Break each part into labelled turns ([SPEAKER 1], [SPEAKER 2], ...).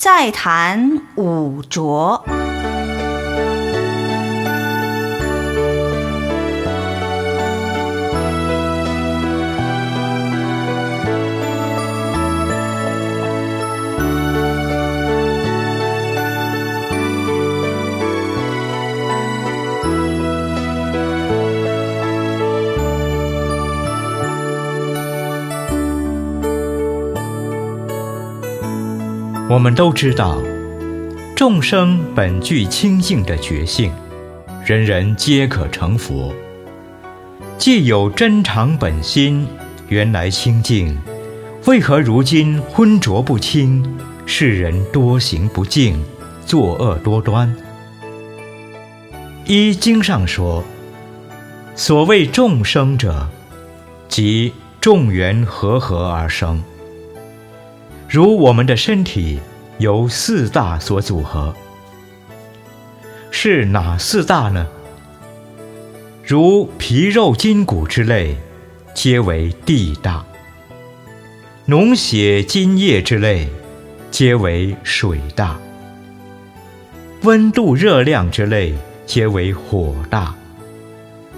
[SPEAKER 1] 再弹五浊。
[SPEAKER 2] 我们都知道，众生本具清净的觉性，人人皆可成佛。既有真常本心，原来清净，为何如今昏浊不清？世人多行不敬，作恶多端。依经上说，所谓众生者，即众缘和合而生。如我们的身体由四大所组合，是哪四大呢？如皮肉筋骨之类，皆为地大；脓血津液之类，皆为水大；温度热量之类，皆为火大；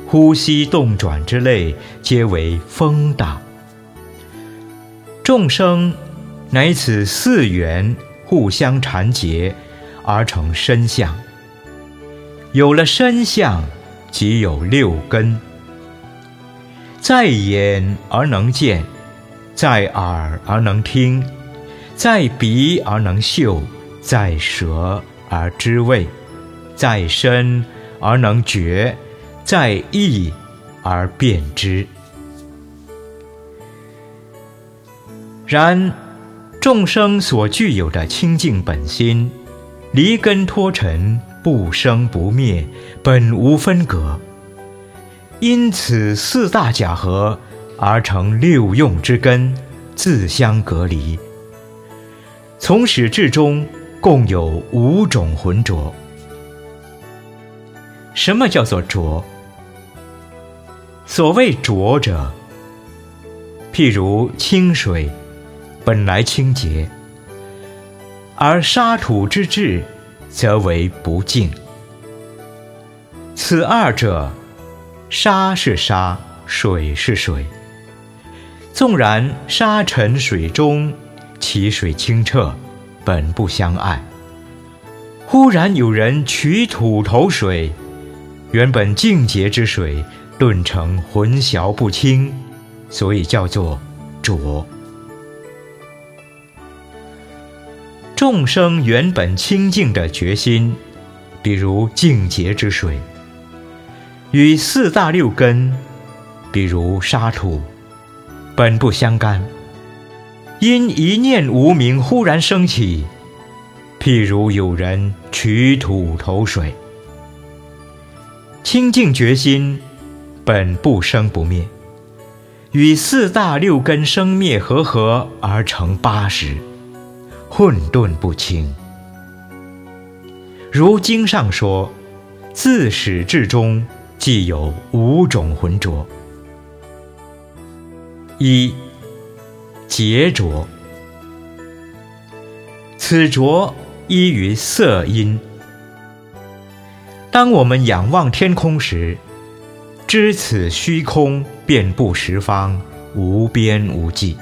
[SPEAKER 2] 呼吸动转之类，皆为风大。众生。乃此四缘互相缠结，而成身相。有了身相，即有六根。在眼而能见，在耳而能听，在鼻而能嗅，在舌而知味，在身而能觉，在意而辨知。然。众生所具有的清净本心，离根脱尘，不生不灭，本无分隔。因此四大假合而成六用之根，自相隔离。从始至终，共有五种浑浊。什么叫做浊？所谓浊者，譬如清水。本来清洁，而沙土之质，则为不净。此二者，沙是沙，水是水。纵然沙沉水中，其水清澈，本不相爱。忽然有人取土投水，原本净洁之水，顿成混淆不清，所以叫做浊。众生原本清净的决心，比如净洁之水，与四大六根，比如沙土，本不相干。因一念无明忽然升起，譬如有人取土投水。清净决心本不生不灭，与四大六根生灭合合而成八识。混沌不清，如经上说，自始至终，既有五种浑浊：一劫浊，此浊依于色音。当我们仰望天空时，知此虚空遍布十方，无边无际。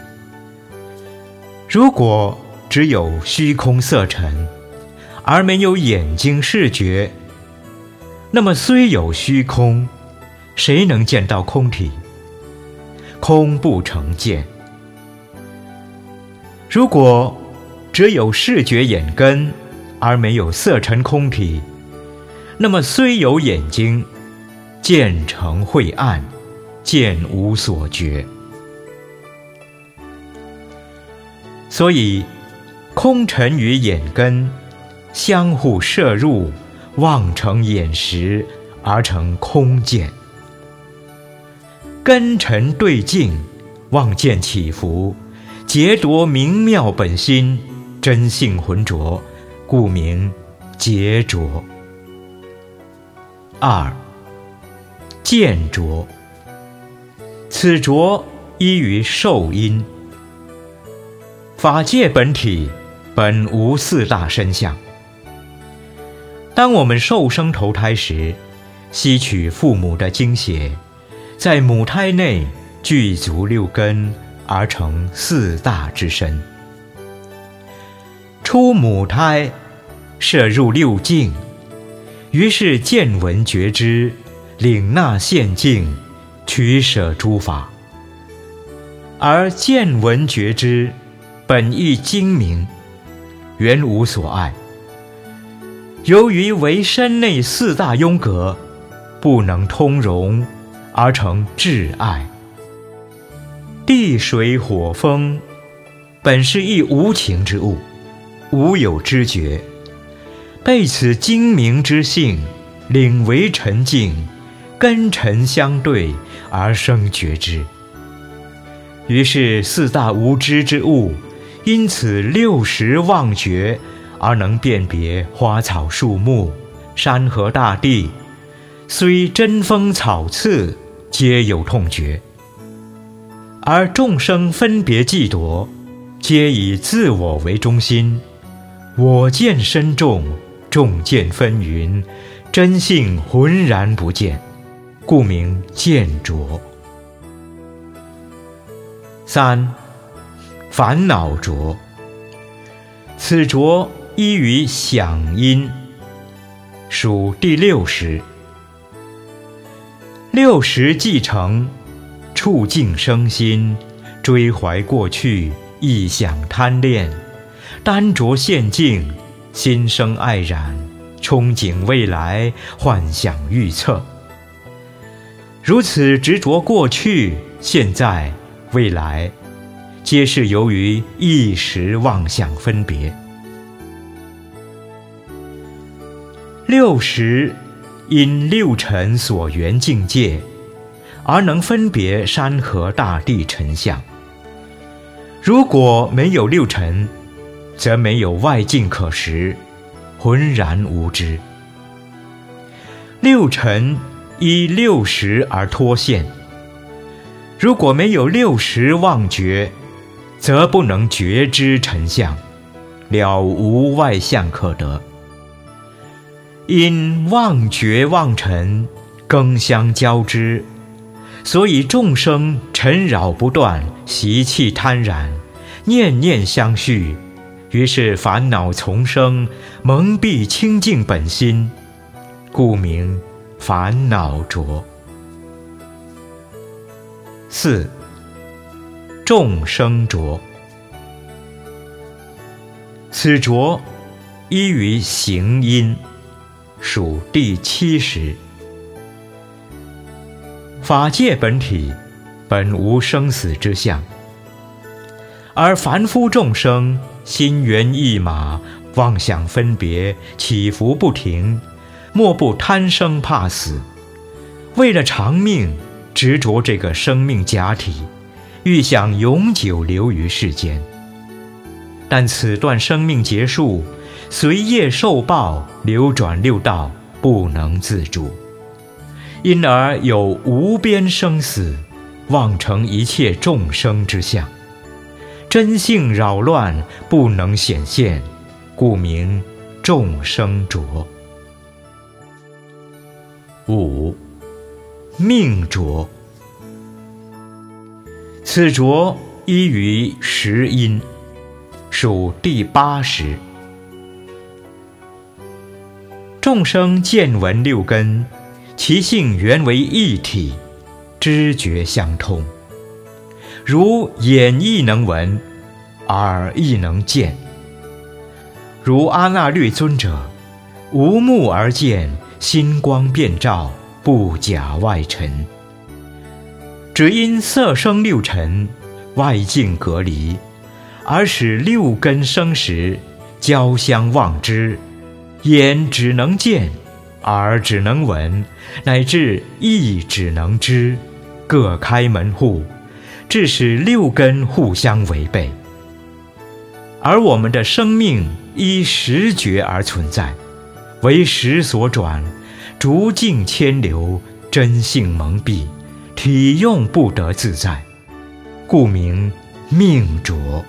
[SPEAKER 2] 如果只有虚空色尘，而没有眼睛视觉。那么虽有虚空，谁能见到空体？空不成见。如果只有视觉眼根，而没有色尘空体，那么虽有眼睛，见成晦暗，见无所觉。所以。空尘与眼根相互摄入，望成眼识而成空见。根尘对境，望见起伏，劫夺明妙本心，真性浑浊，故名劫浊。二见浊，此浊依于受因。法界本体。本无四大身相。当我们受生投胎时，吸取父母的精血，在母胎内具足六根，而成四大之身。出母胎，摄入六境，于是见闻觉知，领纳现境，取舍诸法。而见闻觉知，本意精明，原无所爱。由于为身内四大庸隔，不能通融，而成挚爱。地水火风，本是一无情之物，无有知觉，被此精明之性领为沉静，根尘相对而生觉知。于是四大无知之物，因此六识忘觉，而能辨别花草树木、山河大地，虽针锋草刺，皆有痛觉。而众生分别计夺，皆以自我为中心，我见深重，众见纷纭，真性浑然不见，故名见浊。三，烦恼浊。此浊依于响音，属第六识。六识既成，触境生心，追怀过去，忆想贪恋，单着现境，心生爱染，憧憬未来，幻想预测。如此执着过去、现在。未来，皆是由于一时妄想分别。六识因六尘所缘境界，而能分别山河大地尘相。如果没有六尘，则没有外境可识，浑然无知。六尘依六识而脱现。如果没有六识妄觉，则不能觉知尘相，了无外相可得。因妄觉妄尘更相交织，所以众生尘扰不断，习气贪染，念念相续，于是烦恼丛生，蒙蔽清净本心，故名烦恼浊。四众生浊，此浊依于行因，属第七识。法界本体本无生死之相，而凡夫众生心猿意马，妄想分别，起伏不停，莫不贪生怕死，为了长命。执着这个生命假体，欲想永久留于世间。但此段生命结束，随业受报，流转六道，不能自主，因而有无边生死，妄成一切众生之相，真性扰乱，不能显现，故名众生浊。五。命浊，此浊依于十因，属第八识。众生见闻六根，其性原为一体，知觉相通。如眼亦能闻，耳亦能见。如阿那律尊者，无目而见，心光遍照。不假外尘，只因色生六尘外境隔离，而使六根生时交相望之，眼只能见，耳只能闻，乃至意只能知，各开门户，致使六根互相违背。而我们的生命依识觉而存在，为识所转。逐境迁流，真性蒙蔽，体用不得自在，故名命浊。